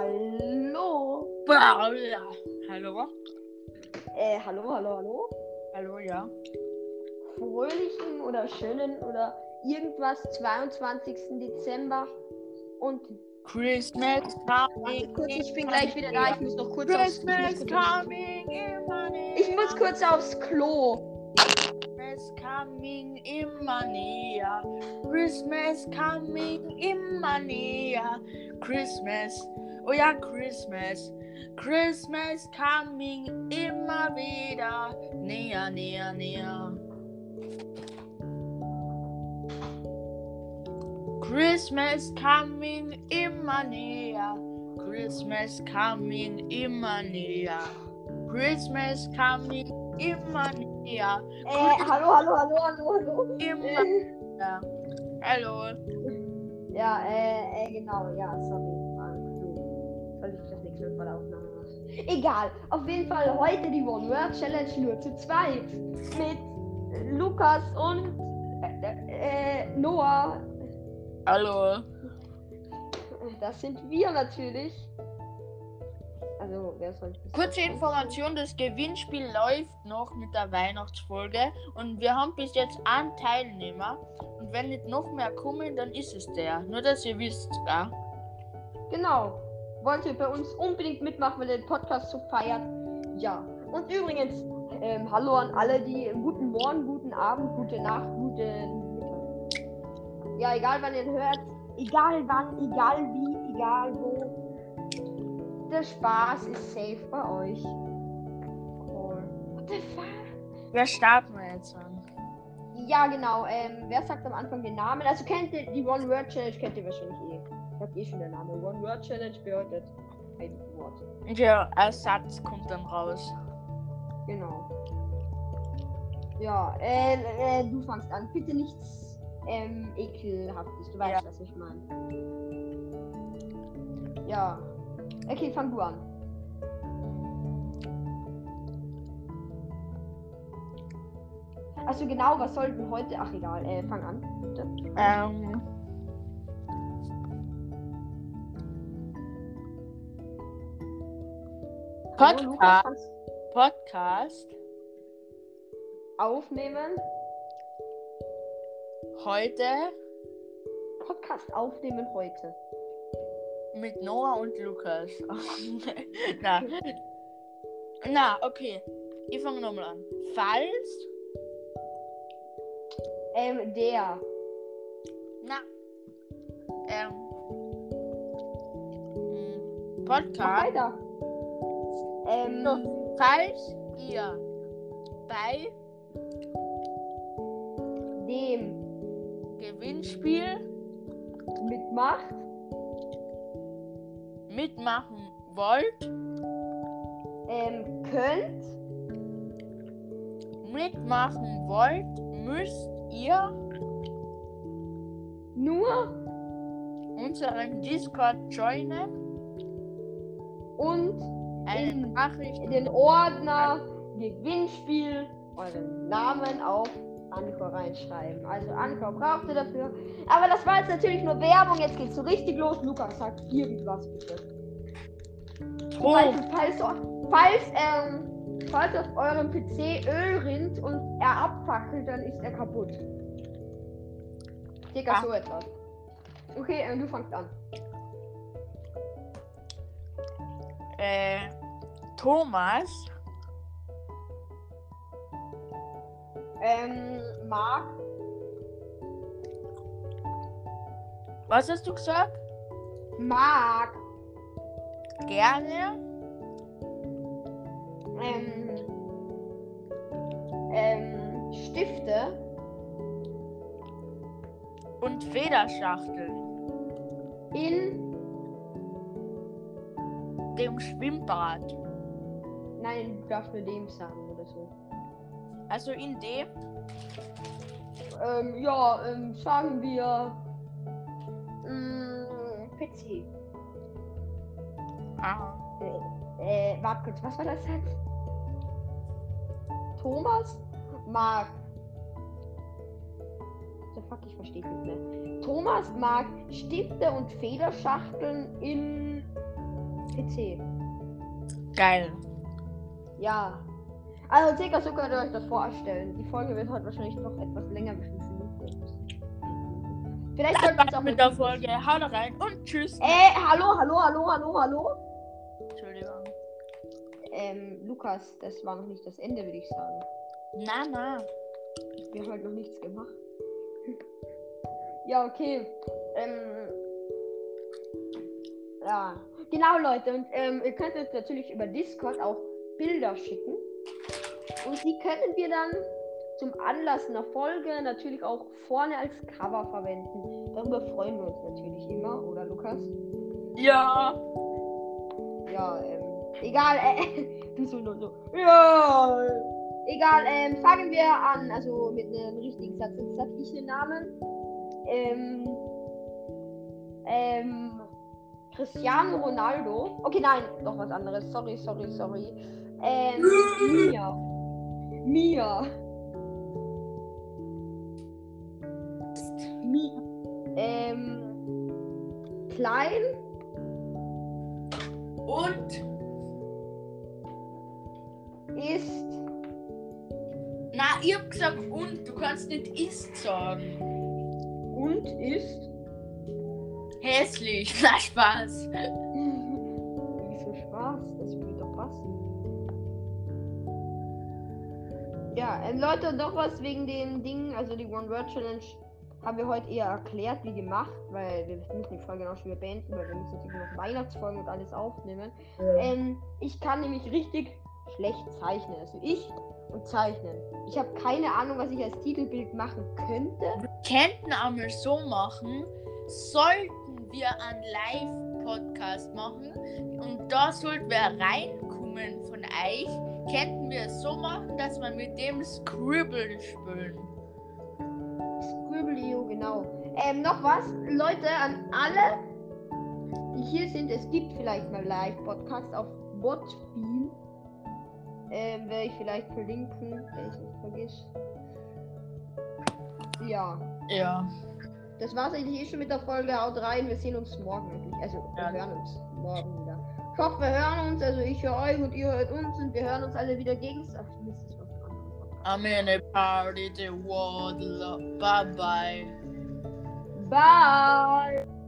Hallo. Hallo? Äh, hallo, hallo, hallo. Hallo, ja. Fröhlichen oder schönen oder irgendwas 22. Dezember und Christmas coming. kurz, ich bin gleich wieder da. Ich muss noch kurz Christmas aufs, coming ich muss kurz aufs Klo. Christmas coming immer näher. Christmas coming immer näher. Christmas, oh ja, Christmas. Christmas coming immer wieder näher, näher, näher. Christmas coming immer näher. Christmas coming immer näher. Christmas coming immer näher. Äh, hallo, hallo, hallo, hallo, hallo. Immer eh. näher. Hallo. Ja, äh, äh, eh, genau, eh, ja, sorry. Soll ich das nächste Mal vor der Aufnahme machen? Egal, auf jeden Fall heute die One Word Challenge nur zu zweit. Mit Lukas und äh, äh, Noah. Hallo. Das sind wir natürlich. Also, wer soll das Kurze? Information, das Gewinnspiel läuft noch mit der Weihnachtsfolge und wir haben bis jetzt einen Teilnehmer und wenn nicht noch mehr kommen, dann ist es der. Nur, dass ihr wisst, gell? Genau. Wollt ihr bei uns unbedingt mitmachen, wenn ihr den Podcast so feiert? Ja. Und übrigens, ähm, hallo an alle, die guten Morgen, guten Abend, gute Nacht, gute Mittag. Ja, egal wann ihr hört, egal wann, egal wie, egal wo. Der Spaß ist safe bei euch. Cool. What the fuck? Wer starten wir jetzt an? Ja, genau. Ähm, wer sagt am Anfang den Namen? Also kennt ihr die One Word Challenge, kennt ihr wahrscheinlich eh. Sagt eh schon der Name. One Word Challenge bedeutet ein Wort. Der Ersatz kommt dann raus. Genau. Ja, äh, äh, du fangst an. Bitte nichts ähm, ekelhaftes. Du weißt, Ja. was ich meine. Ja. Okay, fang du an. Also genau, was sollten heute? Ach egal, äh, fang an, bitte. Ähm. Podcast. kannst Podcast. aufnehmen. Heute Podcast aufnehmen heute. mit Noah und Lukas. Na. Na, okay. Ich fange nochmal an. Falls. Ähm, der. Na. Ähm. Mach Podcast. weiter. Ähm, So, falls ihr bei dem Gewinnspiel mitmacht, mitmachen wollt, ähm, könnt, mitmachen wollt, müsst ihr nur? unseren Discord joinen, und eine In- Nachricht in den Ordner Gewinnspiel euren Namen auf Anchor reinschreiben. Also Anchor braucht ihr dafür. Aber das war jetzt natürlich nur Werbung. Jetzt geht's so richtig los. Lukas sagt irgendwas bitte. Falls, Ton. falls, falls, ähm, falls auf eurem PC Öl rinnt und er abfackelt, dann ist er kaputt. Circa Ah. so etwas. Okay, ähm, du fangst an. Äh, Thomas? Ähm, Marc, Was hast du gesagt? Marc, Gerne. Ähm, ähm, Stifte? Und Federschachteln. In, dem Schwimmbad. Nein, du darfst nur dem sagen oder so. Also in dem Ähm, ja, ähm, sagen wir, mh, PC. Aha. Äh, äh, warte kurz, was war das jetzt? Thomas mag. The fuck, ich verstehe nicht mehr. Thomas mag Stifte und Federschachteln in PC. Geil. Ja. Also circa so könnt ihr euch das vorstellen. Die Folge wird heute wahrscheinlich noch etwas länger wie 5 Minuten. Vielleicht sollten wir es auch mit der Folge. Haut rein und tschüss. Äh, hallo, hallo, hallo, hallo, hallo. Entschuldigung. Ähm, Lukas, das war noch nicht das Ende, würde ich sagen. Na, na. Wir haben halt noch nichts gemacht. Ja, okay. Ähm, ja, genau, Leute. Und ähm, ihr könnt uns natürlich über Discord auch Bilder schicken. Und die können wir dann zum Anlass einer Folge natürlich auch vorne als Cover verwenden. Darüber freuen wir uns natürlich immer, oder Lukas? Ja. Ja, ähm, egal, äh, du so nur so. Ja. Egal, ähm, fangen wir an, also mit einem richtigen Satz. Jetzt sag ich den Namen. Ähm, ähm, Cristiano Ronaldo. Okay, nein, doch was anderes. Sorry, sorry, sorry. Ähm, Mia. Mia. Mia. Ähm, klein. Und? ist Na, ich hab gesagt und. Du kannst nicht ist sagen. und ist. Hässlich. Na, Spaß. Ja, ähm, Leute, noch was wegen den Dingen, also die One-Word-Challenge haben wir heute eher erklärt wie gemacht, weil wir müssen die Folge noch schon wieder beenden, weil wir müssen natürlich noch Weihnachtsfolgen und alles aufnehmen. Ähm, ich kann nämlich richtig schlecht zeichnen. Also ich und zeichnen. Ich habe keine Ahnung, was ich als Titelbild machen könnte. könnten einmal so machen, sollten wir einen Live-Podcast machen und da sollten wir reinkommen von euch, könnten wir es so machen, dass wir mit dem Scribble spielen. Scribble.io, genau. Ähm, noch was, Leute, an alle, die hier sind, es gibt vielleicht mal Live-Podcasts auf Botbeam. Ähm, werde ich vielleicht verlinken, wenn ich nicht vergiss. Ja, Ja. das war's eigentlich eh schon mit der Folge. Haut rein, wir sehen uns morgen. Also, wir Ja. hören uns. Ich hoffe, wir hören uns. Also, ich höre euch und ihr hört uns und wir hören uns alle wieder gegenseitig. I'm in a party, the world, bye bye. Bye!